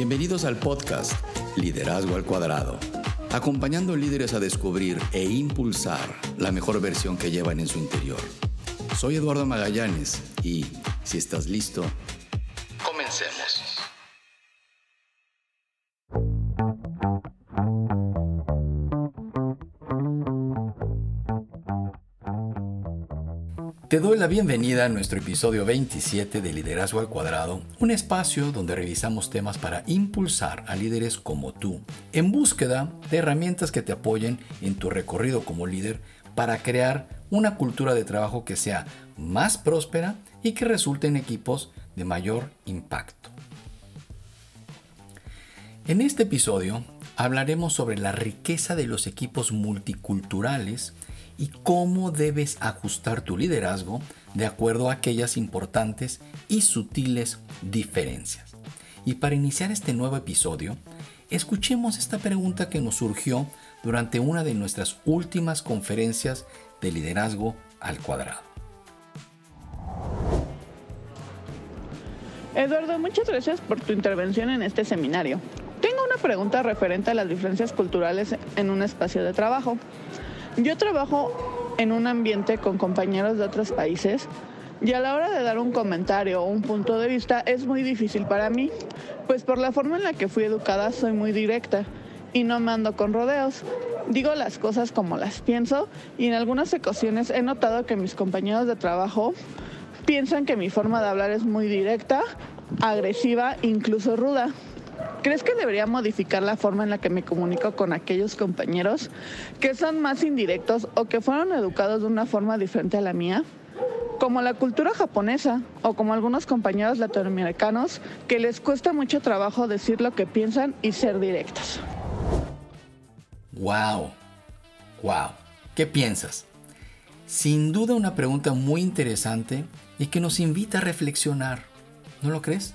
Bienvenidos al podcast Liderazgo al Cuadrado, acompañando líderes a descubrir e impulsar la mejor versión que llevan en su interior. Soy Eduardo Magallanes y, si estás listo, Te doy la bienvenida a nuestro episodio 27 de Liderazgo al Cuadrado, un espacio donde revisamos temas para impulsar a líderes como tú, en búsqueda de herramientas que te apoyen en tu recorrido como líder para crear una cultura de trabajo que sea más próspera y que resulte en equipos de mayor impacto. En este episodio hablaremos sobre la riqueza de los equipos multiculturales y cómo debes ajustar tu liderazgo de acuerdo a aquellas importantes y sutiles diferencias. Y para iniciar este nuevo episodio, escuchemos esta pregunta que nos surgió durante una de nuestras últimas conferencias de liderazgo al cuadrado. Eduardo, muchas gracias por tu intervención en este seminario. Tengo una pregunta referente a las diferencias culturales en un espacio de trabajo. Yo trabajo en un ambiente con compañeros de otros países y a la hora de dar un comentario o un punto de vista es muy difícil para mí, pues por la forma en la que fui educada soy muy directa y no me ando con rodeos. Digo las cosas como las pienso y en algunas ocasiones he notado que mis compañeros de trabajo piensan que mi forma de hablar es muy directa, agresiva, incluso ruda. ¿Crees que debería modificar la forma en la que me comunico con aquellos compañeros que son más indirectos o que fueron educados de una forma diferente a la mía? Como la cultura japonesa o como algunos compañeros latinoamericanos que les cuesta mucho trabajo decir lo que piensan y ser directos. ¡Wow! ¡Wow! ¿Qué piensas? Sin duda una pregunta muy interesante y que nos invita a reflexionar. ¿No lo crees?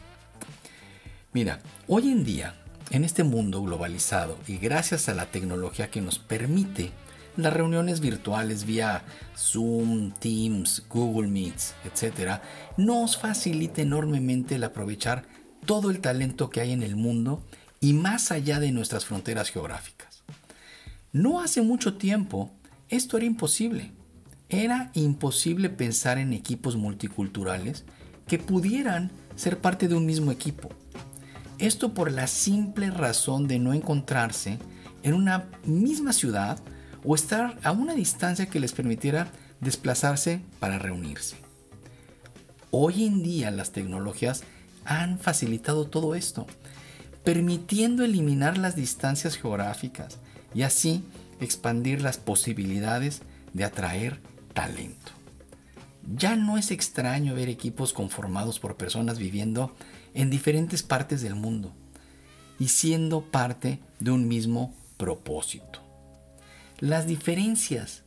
Mira, hoy en día, en este mundo globalizado y gracias a la tecnología que nos permite las reuniones virtuales vía Zoom, Teams, Google Meets, etc., nos facilita enormemente el aprovechar todo el talento que hay en el mundo y más allá de nuestras fronteras geográficas. No hace mucho tiempo esto era imposible. Era imposible pensar en equipos multiculturales que pudieran ser parte de un mismo equipo. Esto por la simple razón de no encontrarse en una misma ciudad o estar a una distancia que les permitiera desplazarse para reunirse. Hoy en día las tecnologías han facilitado todo esto, permitiendo eliminar las distancias geográficas y así expandir las posibilidades de atraer talento. Ya no es extraño ver equipos conformados por personas viviendo en diferentes partes del mundo y siendo parte de un mismo propósito. Las diferencias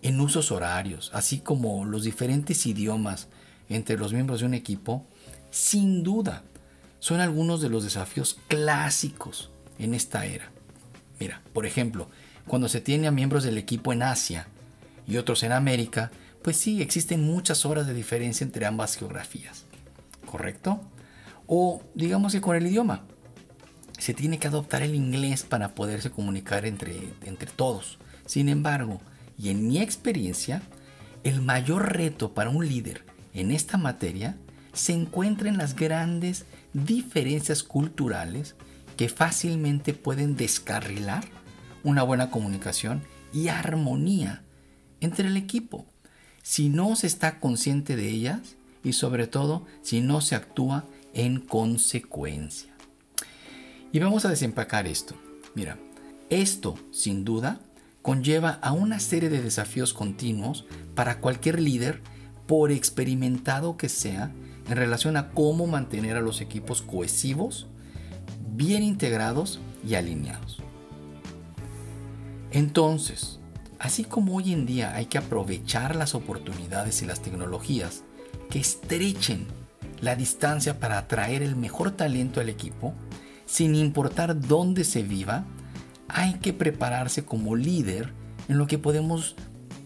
en usos horarios, así como los diferentes idiomas entre los miembros de un equipo, sin duda son algunos de los desafíos clásicos en esta era. Mira, por ejemplo, cuando se tiene a miembros del equipo en Asia y otros en América, pues sí, existen muchas horas de diferencia entre ambas geografías. ¿Correcto? O digamos que con el idioma. Se tiene que adoptar el inglés para poderse comunicar entre, entre todos. Sin embargo, y en mi experiencia, el mayor reto para un líder en esta materia se encuentra en las grandes diferencias culturales que fácilmente pueden descarrilar una buena comunicación y armonía entre el equipo si no se está consciente de ellas y sobre todo si no se actúa en consecuencia. Y vamos a desempacar esto. Mira, esto sin duda conlleva a una serie de desafíos continuos para cualquier líder, por experimentado que sea, en relación a cómo mantener a los equipos cohesivos, bien integrados y alineados. Entonces, así como hoy en día hay que aprovechar las oportunidades y las tecnologías que estrechen la distancia para atraer el mejor talento al equipo, sin importar dónde se viva, hay que prepararse como líder en lo que podemos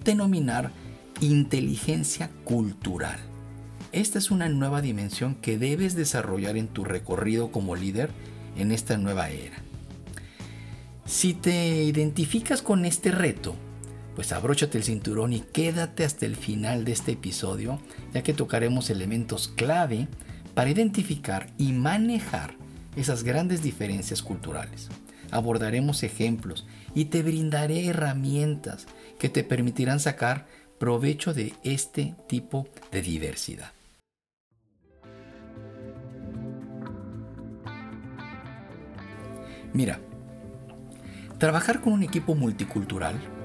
denominar inteligencia cultural. Esta es una nueva dimensión que debes desarrollar en tu recorrido como líder en esta nueva era. Si te identificas con este reto, pues abróchate el cinturón y quédate hasta el final de este episodio, ya que tocaremos elementos clave para identificar y manejar esas grandes diferencias culturales. Abordaremos ejemplos y te brindaré herramientas que te permitirán sacar provecho de este tipo de diversidad. Mira, trabajar con un equipo multicultural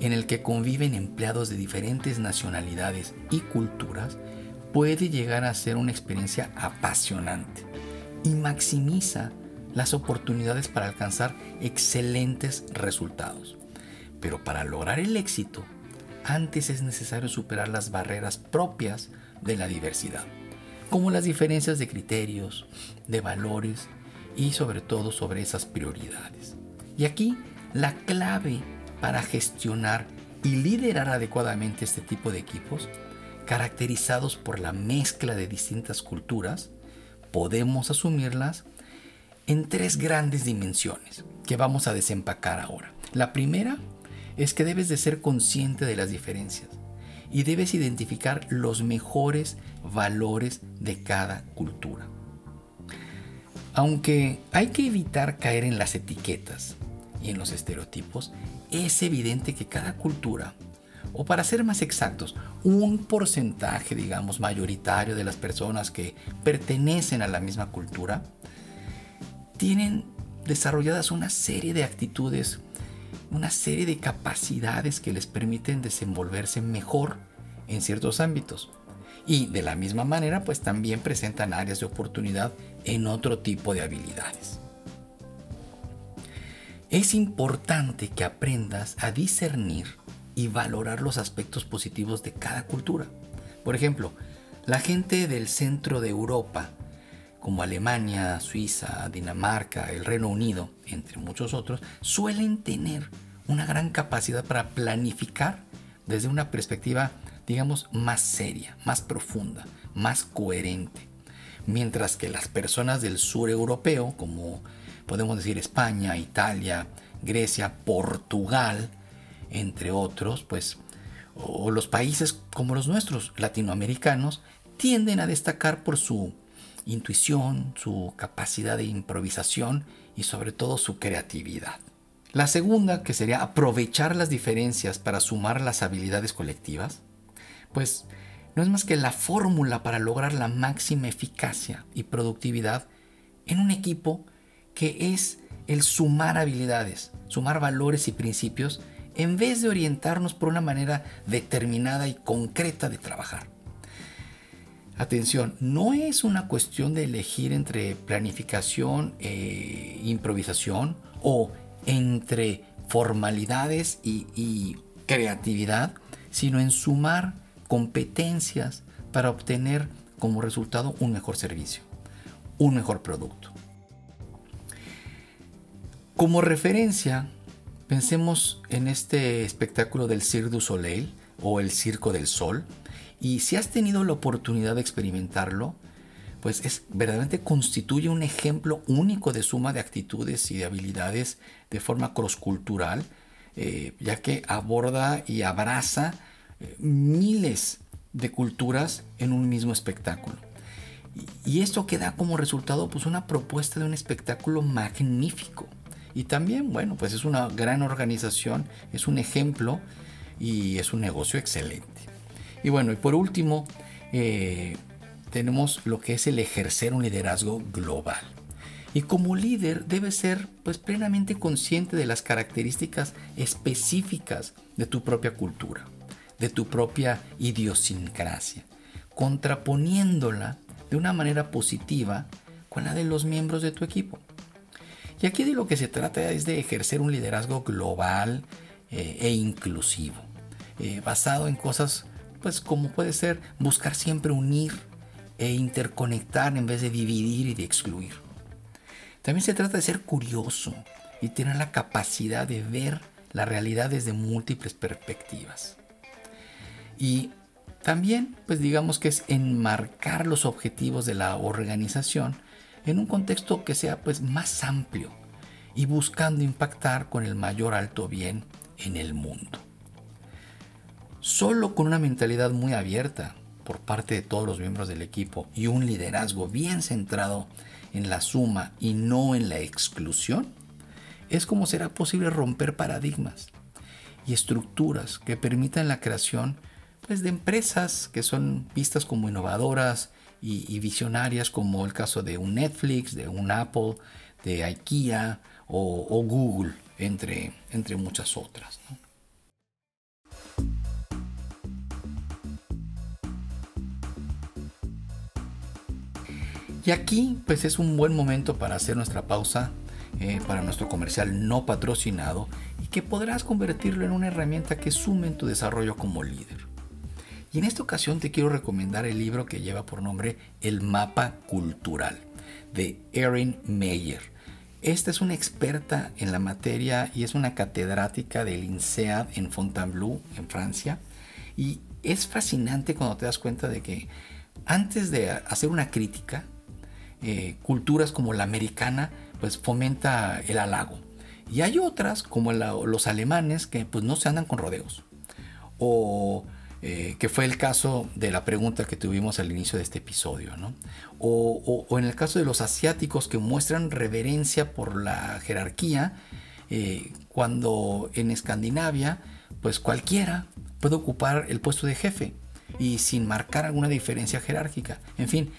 en el que conviven empleados de diferentes nacionalidades y culturas puede llegar a ser una experiencia apasionante y maximiza las oportunidades para alcanzar excelentes resultados. Pero para lograr el éxito, antes es necesario superar las barreras propias de la diversidad, como las diferencias de criterios, de valores y sobre todo sobre esas prioridades. Y aquí la clave para gestionar y liderar adecuadamente este tipo de equipos, caracterizados por la mezcla de distintas culturas, podemos asumirlas en tres grandes dimensiones que vamos a desempacar ahora. La primera es que debes de ser consciente de las diferencias y debes identificar los mejores valores de cada cultura. Aunque hay que evitar caer en las etiquetas y en los estereotipos, es evidente que cada cultura, o para ser más exactos, un porcentaje, digamos, mayoritario de las personas que pertenecen a la misma cultura, tienen desarrolladas una serie de actitudes, una serie de capacidades que les permiten desenvolverse mejor en ciertos ámbitos. Y de la misma manera, pues también presentan áreas de oportunidad en otro tipo de habilidades. Es importante que aprendas a discernir y valorar los aspectos positivos de cada cultura. Por ejemplo, la gente del centro de Europa como Alemania, Suiza, Dinamarca, el Reino Unido, entre muchos otros, suelen tener una gran capacidad para planificar desde una perspectiva, digamos, más seria, más profunda, más coherente. Mientras que las personas del sur europeo, como podemos decir España, Italia, Grecia, Portugal, entre otros, pues, o los países como los nuestros, latinoamericanos, tienden a destacar por su intuición, su capacidad de improvisación y sobre todo su creatividad. La segunda, que sería aprovechar las diferencias para sumar las habilidades colectivas, pues no es más que la fórmula para lograr la máxima eficacia y productividad en un equipo que es el sumar habilidades, sumar valores y principios en vez de orientarnos por una manera determinada y concreta de trabajar. Atención, no es una cuestión de elegir entre planificación e improvisación o entre formalidades y, y creatividad, sino en sumar competencias para obtener como resultado un mejor servicio, un mejor producto. Como referencia, pensemos en este espectáculo del Cirque du Soleil o el Circo del Sol, y si has tenido la oportunidad de experimentarlo, pues es verdaderamente constituye un ejemplo único de suma de actitudes y de habilidades de forma crosscultural, eh, ya que aborda y abraza eh, miles de culturas en un mismo espectáculo. Y, esto que da como resultado pues una propuesta de un espectáculo magnífico. Y también, bueno, pues es una gran organización, es un ejemplo y es un negocio excelente. Y bueno, y por último, eh, tenemos lo que es el ejercer un liderazgo global. Y como líder debe ser pues plenamente consciente de las características específicas de tu propia cultura, de tu propia idiosincrasia, contraponiéndola de una manera positiva con la de los miembros de tu equipo. Y aquí de lo que se trata es de ejercer un liderazgo global eh, e inclusivo, eh, basado en cosas pues como puede ser buscar siempre unir e interconectar en vez de dividir y de excluir. También se trata de ser curioso y tener la capacidad de ver la realidad desde múltiples perspectivas. Y también, pues digamos que es enmarcar los objetivos de la organización en un contexto que sea pues más amplio y buscando impactar con el mayor alto bien en el mundo. Solo con una mentalidad muy abierta por parte de todos los miembros del equipo y un liderazgo bien centrado en la suma y no en la exclusión, es como será posible romper paradigmas y estructuras que permitan la creación pues, de empresas que son vistas como innovadoras y, visionarias, como el caso de un Netflix, de un Apple, de IKEA o, Google, entre, entre muchas otras. Y aquí pues es un buen momento para hacer nuestra pausa eh, para nuestro comercial no patrocinado y que podrás convertirlo en una herramienta que sume en tu desarrollo como líder. Y en esta ocasión te quiero recomendar el libro que lleva por nombre El mapa cultural de Erin Meyer. Esta es una experta en la materia y es una catedrática del INSEAD en Fontainebleau, en Francia. Y es fascinante cuando te das cuenta de que antes de hacer una crítica, eh, culturas como la americana, pues fomenta el halago. Y hay otras, como los alemanes, que pues no se andan con rodeos. O eh, que fue el caso de la pregunta que tuvimos al inicio de este episodio. O, en el caso de los asiáticos que muestran reverencia por la jerarquía, eh, cuando en Escandinavia, pues cualquiera puede ocupar el puesto de jefe y sin marcar alguna diferencia jerárquica. En fin,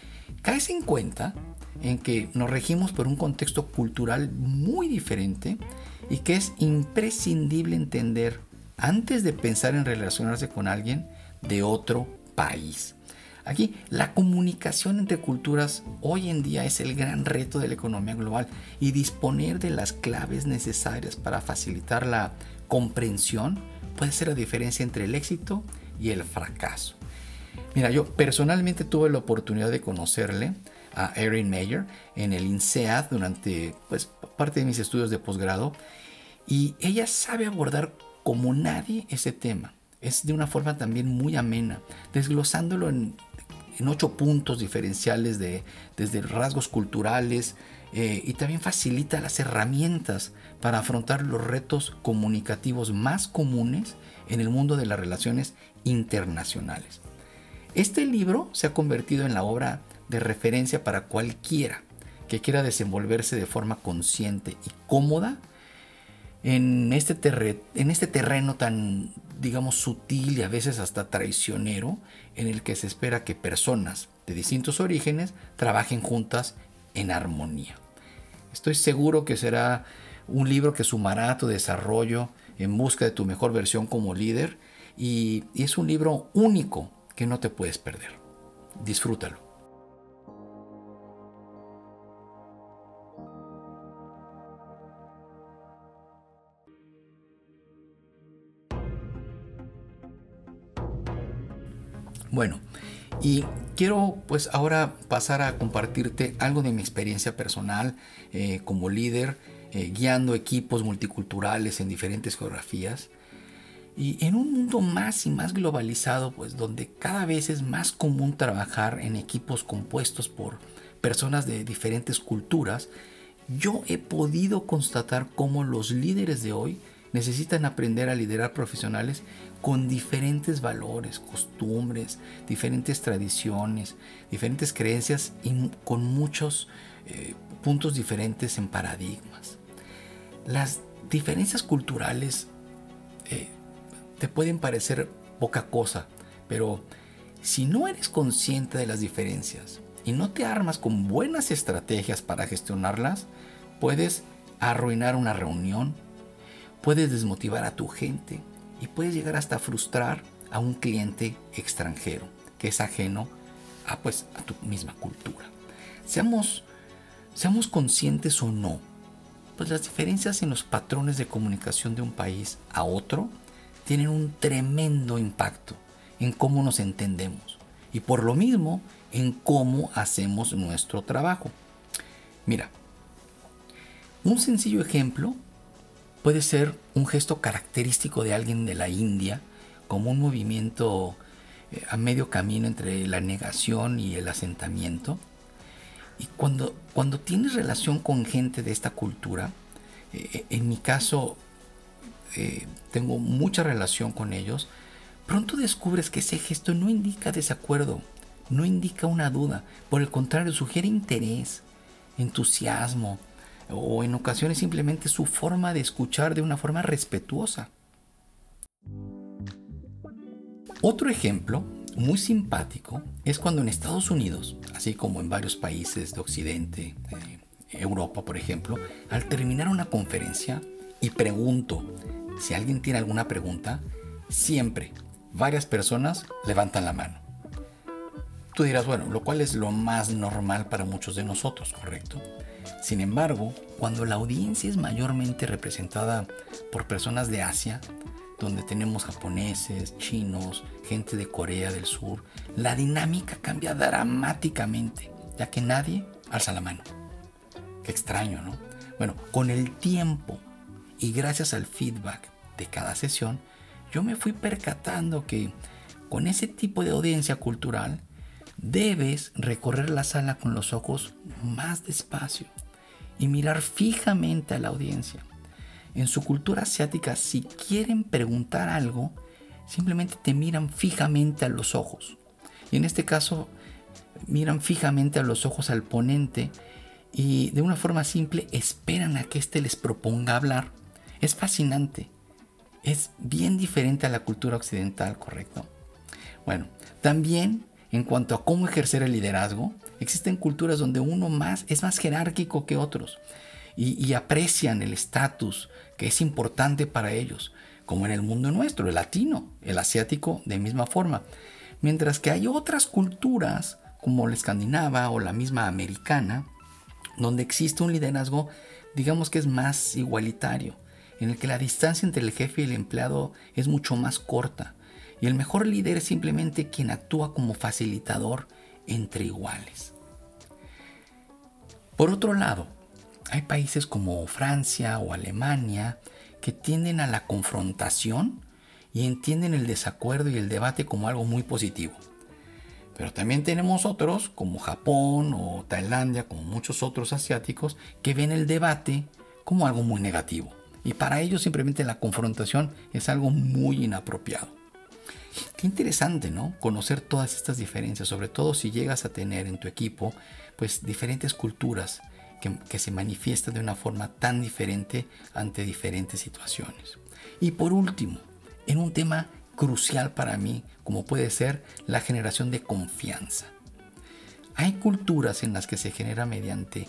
caes en cuenta en que nos regimos por un contexto cultural muy diferente y que es imprescindible entender antes de pensar en relacionarse con alguien de otro país. Aquí la comunicación entre culturas hoy en día es el gran reto de la economía global y disponer de las claves necesarias para facilitar la comprensión puede ser la diferencia entre el éxito y el fracaso. Mira, yo personalmente tuve la oportunidad de conocerle a Erin Mayer en el INSEAD durante pues, parte de mis estudios de posgrado y ella sabe abordar como nadie ese tema. Es de una forma también muy amena, desglosándolo en, ocho puntos diferenciales de, desde rasgos culturales eh, y también facilita las herramientas para afrontar los retos comunicativos más comunes en el mundo de las relaciones internacionales. Este libro se ha convertido en la obra de referencia para cualquiera que quiera desenvolverse de forma consciente y cómoda en este, en este terreno tan, digamos, sutil y a veces hasta traicionero, en el que se espera que personas de distintos orígenes trabajen juntas en armonía. Estoy seguro que será un libro que sumará a tu desarrollo en busca de tu mejor versión como líder y es un libro único que no te puedes perder. Disfrútalo. Bueno, y quiero pues ahora pasar a compartirte algo de mi experiencia personal eh, como líder, eh, guiando equipos multiculturales en diferentes geografías. Y en un mundo más y más globalizado, pues donde cada vez es más común trabajar en equipos compuestos por personas de diferentes culturas, yo he podido constatar cómo los líderes de hoy necesitan aprender a liderar profesionales con diferentes valores, costumbres, diferentes tradiciones, diferentes creencias y con muchos eh, puntos diferentes en paradigmas. Las diferencias culturales eh, te pueden parecer poca cosa, pero si no eres consciente de las diferencias y no te armas con buenas estrategias para gestionarlas, puedes arruinar una reunión, puedes desmotivar a tu gente y puedes llegar hasta frustrar a un cliente extranjero que es ajeno a, pues, a tu misma cultura. Seamos, seamos conscientes o no, pues las diferencias en los patrones de comunicación de un país a otro tienen un tremendo impacto en cómo nos entendemos y por lo mismo en cómo hacemos nuestro trabajo. Mira, un sencillo ejemplo puede ser un gesto característico de alguien de la India, como un movimiento eh, a medio camino entre la negación y el asentamiento. Y cuando, cuando tienes relación con gente de esta cultura, eh, en mi caso eh, tengo mucha relación con ellos, pronto descubres que ese gesto no indica desacuerdo, no indica una duda, por el contrario, sugiere interés, entusiasmo o en ocasiones simplemente su forma de escuchar de una forma respetuosa. Otro ejemplo muy simpático es cuando en Estados Unidos, así como en varios países de Occidente, eh, Europa por ejemplo, al terminar una conferencia y pregunto si alguien tiene alguna pregunta, siempre varias personas levantan la mano. Tú dirás, bueno, lo cual es lo más normal para muchos de nosotros, ¿correcto? Sin embargo, cuando la audiencia es mayormente representada por personas de Asia, donde tenemos japoneses, chinos, gente de Corea del Sur, la dinámica cambia dramáticamente, ya que nadie alza la mano. Qué extraño, ¿no? Bueno, con el tiempo y gracias al feedback de cada sesión, yo me fui percatando que con ese tipo de audiencia cultural debes recorrer la sala con los ojos más despacio y mirar fijamente a la audiencia. En su cultura asiática, si quieren preguntar algo, simplemente te miran fijamente a los ojos. Y en este caso, miran fijamente a los ojos al ponente y de una forma simple esperan a que éste les proponga hablar. Es fascinante. Es bien diferente a la cultura occidental, ¿correcto? Bueno, también en cuanto a cómo ejercer el liderazgo, existen culturas donde uno más es más jerárquico que otros y, y aprecian el estatus que es importante para ellos, como en el mundo nuestro, el latino, el asiático de misma forma. Mientras que hay otras culturas, como la escandinava o la misma americana, donde existe un liderazgo, digamos que es más igualitario, en el que la distancia entre el jefe y el empleado es mucho más corta, y el mejor líder es simplemente quien actúa como facilitador entre iguales. Por otro lado, hay países como Francia o Alemania que tienden a la confrontación y entienden el desacuerdo y el debate como algo muy positivo. Pero también tenemos otros, como Japón o Tailandia, como muchos otros asiáticos, que ven el debate como algo muy negativo. Y para ellos simplemente la confrontación es algo muy inapropiado. Qué interesante, ¿no? Conocer todas estas diferencias, sobre todo si llegas a tener en tu equipo, pues diferentes culturas que, se manifiestan de una forma tan diferente ante diferentes situaciones. Y por último, en un tema crucial para mí, como puede ser la generación de confianza. Hay culturas en las que se genera mediante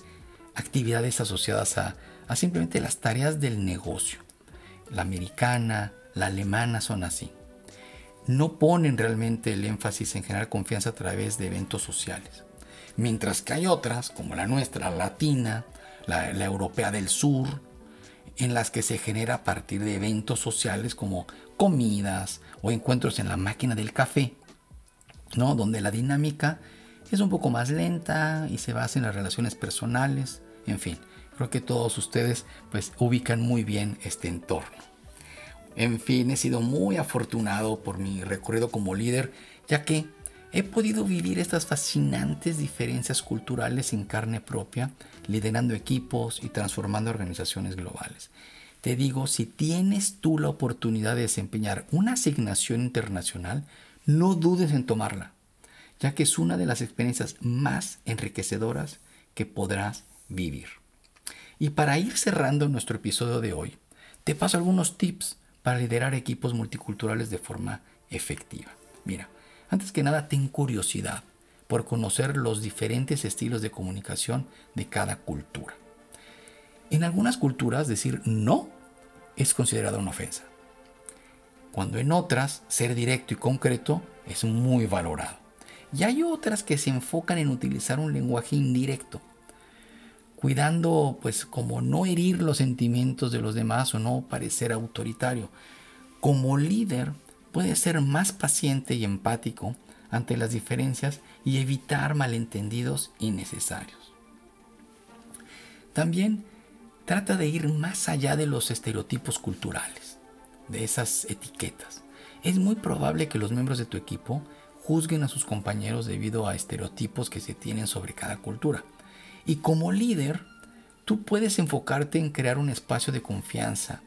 actividades asociadas a, simplemente las tareas del negocio. La americana, la alemana son así. No ponen realmente el énfasis en generar confianza a través de eventos sociales. Mientras que hay otras, como la nuestra, la latina, la, la europea del sur, en las que se genera a partir de eventos sociales como comidas o encuentros en la máquina del café, ¿no? Donde la dinámica es un poco más lenta y se basa en las relaciones personales, en fin, creo que todos ustedes pues ubican muy bien este entorno. En fin, he sido muy afortunado por mi recorrido como líder, ya que he podido vivir estas fascinantes diferencias culturales en carne propia, liderando equipos y transformando organizaciones globales. Te digo, si tienes tú la oportunidad de desempeñar una asignación internacional, no dudes en tomarla, ya que es una de las experiencias más enriquecedoras que podrás vivir. Y para ir cerrando nuestro episodio de hoy, te paso algunos tips para liderar equipos multiculturales de forma efectiva. Mira, antes que nada, ten curiosidad por conocer los diferentes estilos de comunicación de cada cultura. En algunas culturas decir no es considerada una ofensa, cuando en otras ser directo y concreto es muy valorado. Y hay otras que se enfocan en utilizar un lenguaje indirecto, cuidando pues como no herir los sentimientos de los demás o no parecer autoritario. Como líder puede ser más paciente y empático ante las diferencias y evitar malentendidos innecesarios. También trata de ir más allá de los estereotipos culturales, de esas etiquetas. Es muy probable que los miembros de tu equipo juzguen a sus compañeros debido a estereotipos que se tienen sobre cada cultura. Y como líder, tú puedes enfocarte en crear un espacio de confianza,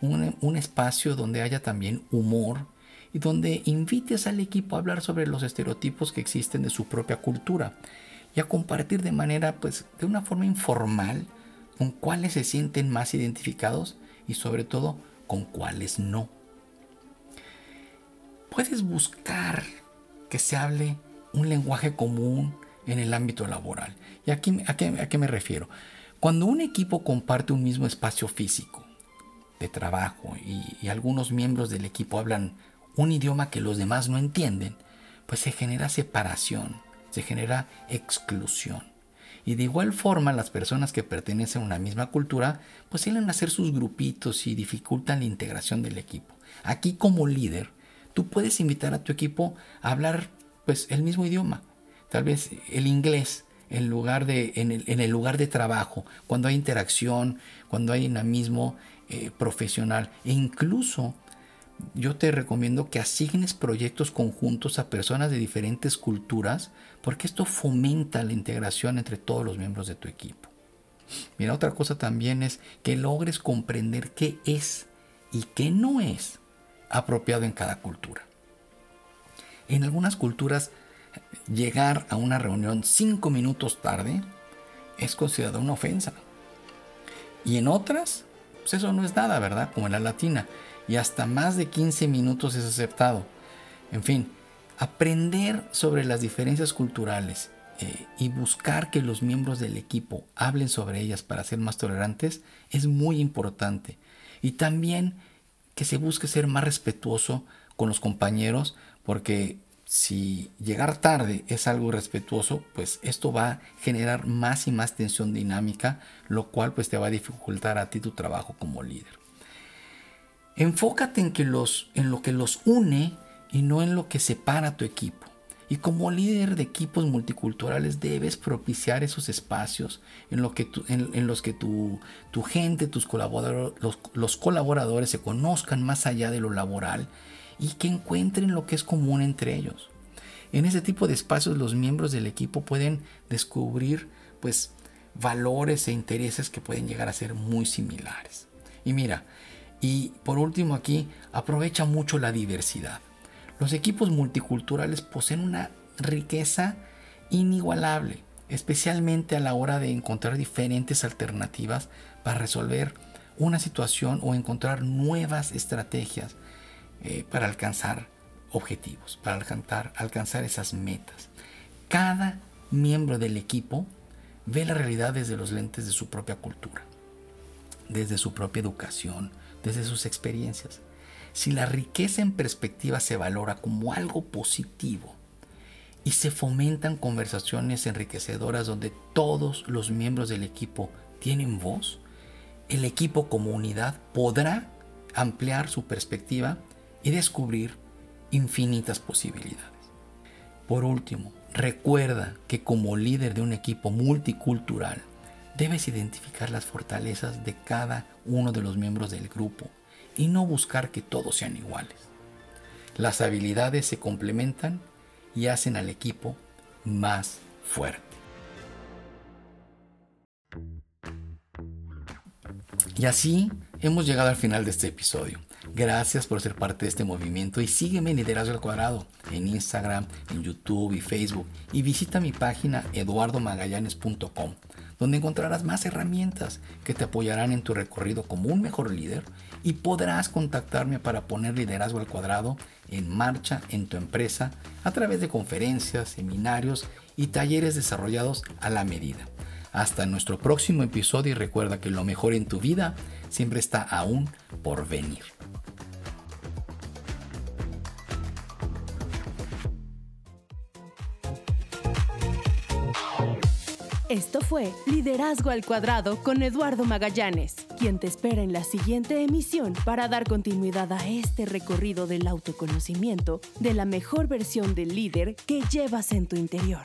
un, espacio donde haya también humor, y donde invites al equipo a hablar sobre los estereotipos que existen de su propia cultura y a compartir de manera, pues, de una forma informal con cuáles se sienten más identificados y sobre todo con cuáles no. Puedes buscar que se hable un lenguaje común en el ámbito laboral. ¿Y aquí, a, qué, me refiero? Cuando un equipo comparte un mismo espacio físico de trabajo y algunos miembros del equipo hablan un idioma que los demás no entienden, pues se genera separación, se genera exclusión. Y de igual forma las personas que pertenecen a una misma cultura pues suelen hacer sus grupitos y dificultan la integración del equipo. Aquí como líder, tú puedes invitar a tu equipo a hablar pues el mismo idioma, tal vez el inglés en, lugar de, en, el, lugar de trabajo, cuando hay interacción, cuando hay dinamismo eh, profesional e incluso yo te recomiendo que asignes proyectos conjuntos a personas de diferentes culturas porque esto fomenta la integración entre todos los miembros de tu equipo. Mira, otra cosa también es que logres comprender qué es y qué no es apropiado en cada cultura. En algunas culturas, llegar a una reunión cinco minutos tarde es considerado una ofensa. Y en otras, pues eso no es nada, ¿verdad? Como en la latina y hasta más de 15 minutos es aceptado. En fin, aprender sobre las diferencias culturales eh, y buscar que los miembros del equipo hablen sobre ellas para ser más tolerantes es muy importante. Y también que se busque ser más respetuoso con los compañeros porque si llegar tarde es algo respetuoso, pues esto va a generar más y más tensión dinámica, lo cual pues te va a dificultar a ti tu trabajo como líder. Enfócate en, los, en lo que los une y no en lo que separa tu equipo. Y como líder de equipos multiculturales debes propiciar esos espacios en, los que tu, gente, tus colaboradores, los, colaboradores se conozcan más allá de lo laboral y que encuentren lo que es común entre ellos. En ese tipo de espacios los miembros del equipo pueden descubrir pues valores e intereses que pueden llegar a ser muy similares. Y mira, y por último aquí, aprovecha mucho la diversidad. Los equipos multiculturales poseen una riqueza inigualable, especialmente a la hora de encontrar diferentes alternativas para resolver una situación o encontrar nuevas estrategias eh, para alcanzar objetivos, para alcanzar, alcanzar esas metas. Cada miembro del equipo ve la realidad desde los lentes de su propia cultura, desde su propia educación, desde sus experiencias. Si la riqueza en perspectiva se valora como algo positivo y se fomentan conversaciones enriquecedoras donde todos los miembros del equipo tienen voz, el equipo como unidad podrá ampliar su perspectiva y descubrir infinitas posibilidades. Por último, recuerda que como líder de un equipo multicultural, Debes identificar las fortalezas de cada uno de los miembros del grupo y no buscar que todos sean iguales. Las habilidades se complementan y hacen al equipo más fuerte. Y así hemos llegado al final de este episodio. Gracias por ser parte de este movimiento y sígueme en Liderazgo al Cuadrado en Instagram, en YouTube y Facebook y visita mi página eduardomagallanes.com donde encontrarás más herramientas que te apoyarán en tu recorrido como un mejor líder y podrás contactarme para poner liderazgo al cuadrado en marcha en tu empresa a través de conferencias, seminarios y talleres desarrollados a la medida. Hasta nuestro próximo episodio y recuerda que lo mejor en tu vida siempre está aún por venir. Esto fue Liderazgo al Cuadrado con Eduardo Magallanes, quien te espera en la siguiente emisión para dar continuidad a este recorrido del autoconocimiento de la mejor versión del líder que llevas en tu interior.